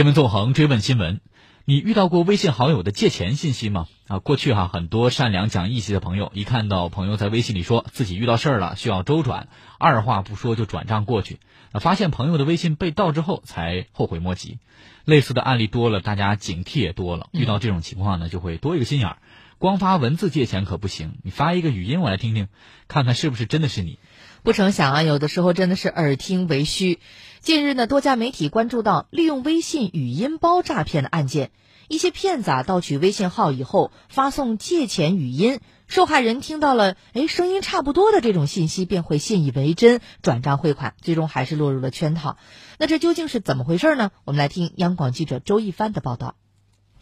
新闻纵横追问新闻：你遇到过微信好友的借钱信息吗？啊，过去哈很多善良讲义气的朋友，一看到朋友在微信里说自己遇到事儿了需要周转，二话不说就转账过去。发现朋友的微信被盗之后，才后悔莫及。类似的案例多了，大家警惕也多了。遇到这种情况呢，就会多一个心眼儿。光发文字借钱可不行，你发一个语音我来听听，看看是不是真的是你。不成想啊，有的时候真的是耳听为虚。近日呢，多家媒体关注到利用微信语音包诈骗的案件，一些骗子啊盗取微信号以后发送借钱语音，受害人听到了哎声音差不多的这种信息，便会信以为真，转账汇款，最终还是落入了圈套。那这究竟是怎么回事呢？我们来听央广记者周一帆的报道。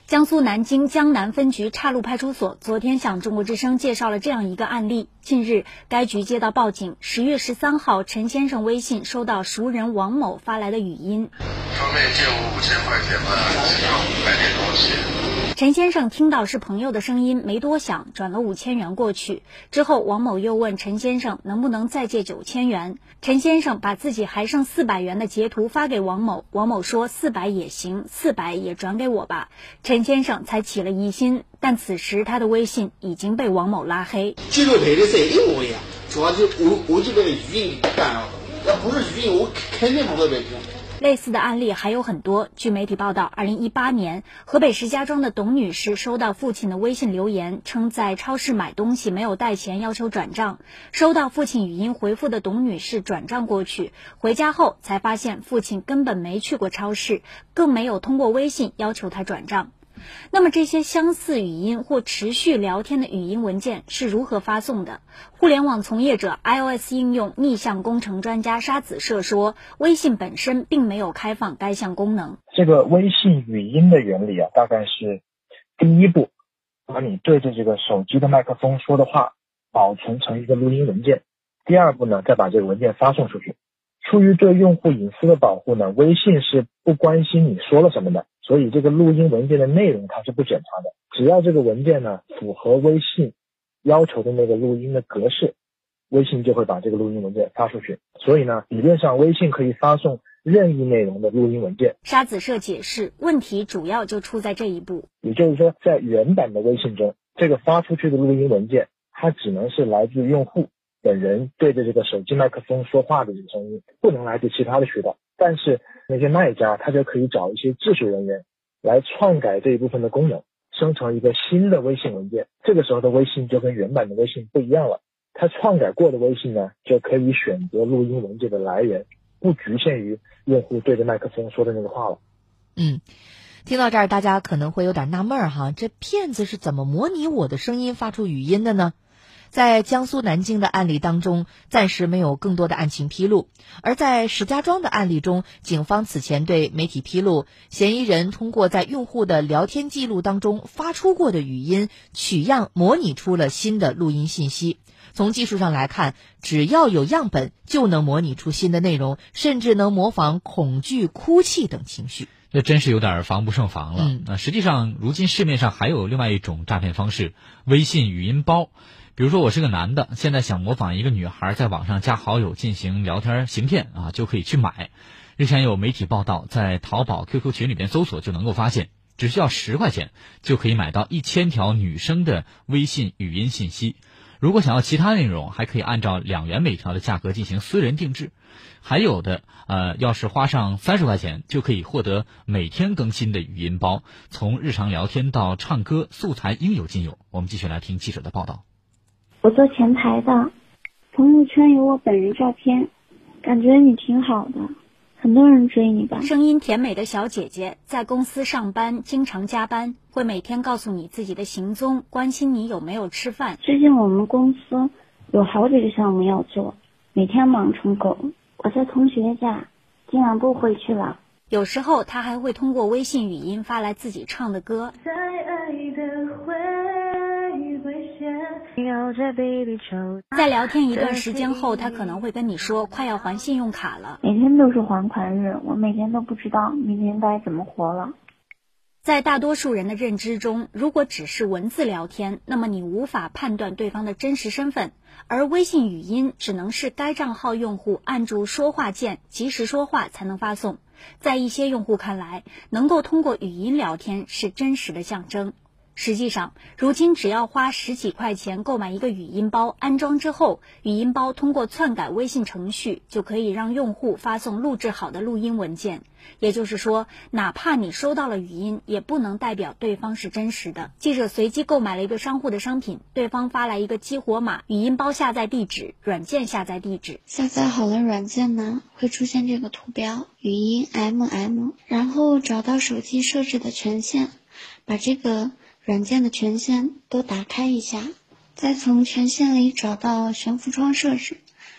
江苏南京江南分局岔路派出所昨天向中国之声介绍了这样一个案例。近日，该局接到报警，十月十三号，陈先生微信收到熟人王某发来的语音。方便借我五千块钱吗？需要买点东西。陈先生听到是朋友的声音，没多想，转了五千元过去。之后，王某又问陈先生能不能再借九千元。陈先生把自己还剩四百元的截图发给王某，王某说四百也行，四百也转给我吧。陈先生才起了疑心，但此时他的微信已经被王某拉黑。记录赔的是一模一样，主要是我我这个语音干了，要不是语音，我肯定不会被骗。类似的案例还有很多。据媒体报道，二零一八年，河北石家庄的董女士收到父亲的微信留言，称在超市买东西没有带钱，要求转账。收到父亲语音回复的董女士转账过去，回家后才发现父亲根本没去过超市，更没有通过微信要求她转账。那么这些相似语音或持续聊天的语音文件是如何发送的？互联网从业者、iOS 应用逆向工程专家沙子社说，微信本身并没有开放该项功能。这个微信语音的原理啊，大概是第一步，把你对着这个手机的麦克风说的话保存成一个录音文件；第二步呢，再把这个文件发送出去。出于对用户隐私的保护呢，微信是不关心你说了什么的。所以这个录音文件的内容它是不检查的，只要这个文件呢符合微信要求的那个录音的格式，微信就会把这个录音文件发出去。所以呢，理论上微信可以发送任意内容的录音文件。沙子社解释，问题主要就出在这一步，也就是说，在原版的微信中，这个发出去的录音文件，它只能是来自用户本人对着这个手机麦克风说话的这个声音，不能来自其他的渠道。但是那些卖家他就可以找一些技术人员来篡改这一部分的功能，生成一个新的微信文件。这个时候的微信就跟原版的微信不一样了。他篡改过的微信呢，就可以选择录音文件的来源，不局限于用户对着麦克风说的那个话了。嗯，听到这儿，大家可能会有点纳闷儿哈，这骗子是怎么模拟我的声音发出语音的呢？在江苏南京的案例当中，暂时没有更多的案情披露；而在石家庄的案例中，警方此前对媒体披露，嫌疑人通过在用户的聊天记录当中发出过的语音取样，模拟出了新的录音信息。从技术上来看，只要有样本，就能模拟出新的内容，甚至能模仿恐惧、哭泣等情绪。这真是有点防不胜防了。那实际上，如今市面上还有另外一种诈骗方式——微信语音包。比如说我是个男的，现在想模仿一个女孩在网上加好友进行聊天行骗啊，就可以去买。日前有媒体报道，在淘宝 QQ 群里边搜索就能够发现，只需要十块钱就可以买到一千条女生的微信语音信息。如果想要其他内容，还可以按照两元每条的价格进行私人定制。还有的呃，要是花上三十块钱，就可以获得每天更新的语音包，从日常聊天到唱歌，素材应有尽有。我们继续来听记者的报道。我做前台的，朋友圈有我本人照片，感觉你挺好的，很多人追你吧。声音甜美的小姐姐在公司上班，经常加班，会每天告诉你自己的行踪，关心你有没有吃饭。最近我们公司有好几个项目要做，每天忙成狗。我在同学家，今晚不回去了。有时候他还会通过微信语音发来自己唱的歌。在聊天一段时间后，他可能会跟你说快要还信用卡了。每天都是还款日，我每天都不知道明天该怎么活了。在大多数人的认知中，如果只是文字聊天，那么你无法判断对方的真实身份，而微信语音只能是该账号用户按住说话键，及时说话才能发送。在一些用户看来，能够通过语音聊天是真实的象征。实际上，如今只要花十几块钱购买一个语音包，安装之后，语音包通过篡改微信程序，就可以让用户发送录制好的录音文件。也就是说，哪怕你收到了语音，也不能代表对方是真实的。记者随机购买了一个商户的商品，对方发来一个激活码、语音包下载地址、软件下载地址。下载好了软件呢，会出现这个图标“语音 MM”，然后找到手机设置的权限，把这个。软件的权限都打开一下，再从权限里找到悬浮窗设置，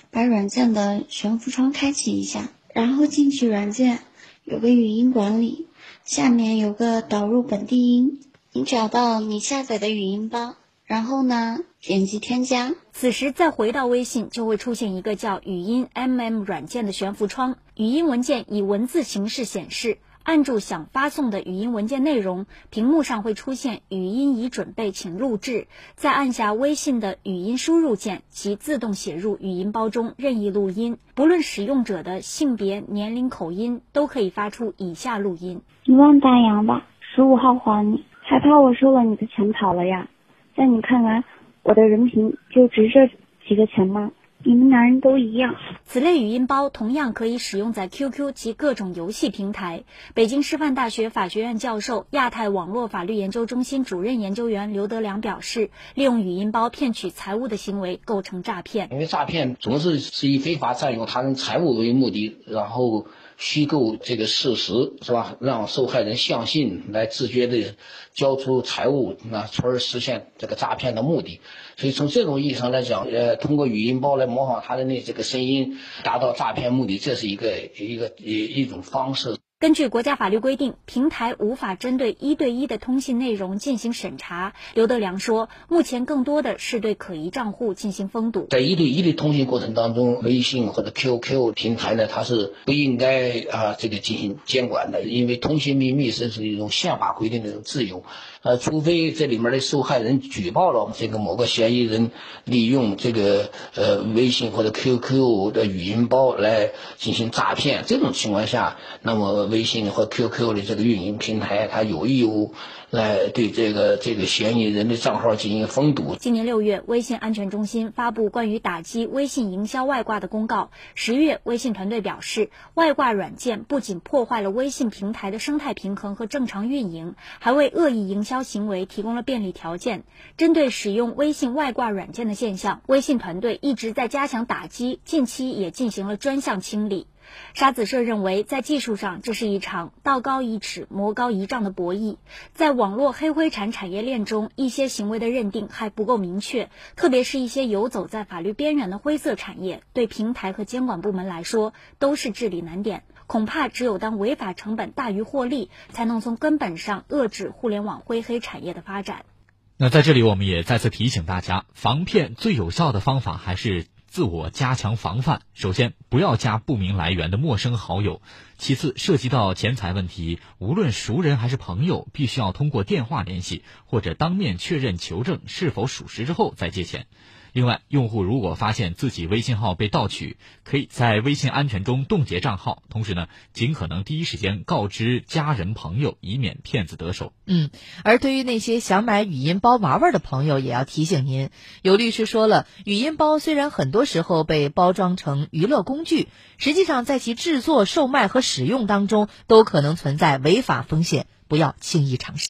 把软件的悬浮窗开启一下，然后进去软件，有个语音管理，下面有个导入本地音，你找到你下载的语音包，然后呢点击添加，此时再回到微信，就会出现一个叫语音 MM 软件的悬浮窗，语音文件以文字形式显示。按住想发送的语音文件内容，屏幕上会出现“语音已准备，请录制”。再按下微信的语音输入键，即自动写入语音包中任意录音，不论使用者的性别、年龄、口音，都可以发出以下录音：“你忘打烊吧，十五号还你。还怕我收了你的钱跑了呀？在你看来，我的人品就值这几个钱吗？”你们男人都一样。此类语音包同样可以使用在 QQ 及各种游戏平台。北京师范大学法学院教授、亚太网络法律研究中心主任研究员刘德良表示，利用语音包骗取财物的行为构成诈骗。因为诈骗总是是以非法占用他人财物为目的，然后。虚构这个事实是吧？让受害人相信，来自觉的交出财物，那从而实现这个诈骗的目的。所以从这种意义上来讲，呃，通过语音包来模仿他的那这个声音，达到诈骗目的，这是一个一个一一种方式。根据国家法律规定，平台无法针对一对一的通信内容进行审查。刘德良说，目前更多的是对可疑账户进行封堵。在一对一的通信过程当中，微信或者 QQ 平台呢，它是不应该啊这个进行监管的，因为通信秘密是一种宪法规定的自由。呃，除非这里面的受害人举报了这个某个嫌疑人利用这个呃微信或者 QQ 的语音包来进行诈骗，这种情况下，那么微信和 QQ 的这个运营平台，它有义务。来对这个这个嫌疑人的账号进行封堵。今年六月，微信安全中心发布关于打击微信营销外挂的公告。十月，微信团队表示，外挂软件不仅破坏了微信平台的生态平衡和正常运营，还为恶意营销行为提供了便利条件。针对使用微信外挂软件的现象，微信团队一直在加强打击，近期也进行了专项清理。沙子社认为，在技术上，这是一场道高一尺、魔高一丈的博弈。在网络黑灰产产业链中，一些行为的认定还不够明确，特别是一些游走在法律边缘的灰色产业，对平台和监管部门来说都是治理难点。恐怕只有当违法成本大于获利，才能从根本上遏制互联网灰黑产业的发展。那在这里，我们也再次提醒大家，防骗最有效的方法还是。自我加强防范，首先不要加不明来源的陌生好友；其次，涉及到钱财问题，无论熟人还是朋友，必须要通过电话联系或者当面确认求证是否属实之后再借钱。另外，用户如果发现自己微信号被盗取，可以在微信安全中冻结账号，同时呢，尽可能第一时间告知家人朋友，以免骗子得手。嗯，而对于那些想买语音包玩玩的朋友，也要提醒您，有律师说了，语音包虽然很多时候被包装成娱乐工具，实际上在其制作、售卖和使用当中，都可能存在违法风险，不要轻易尝试。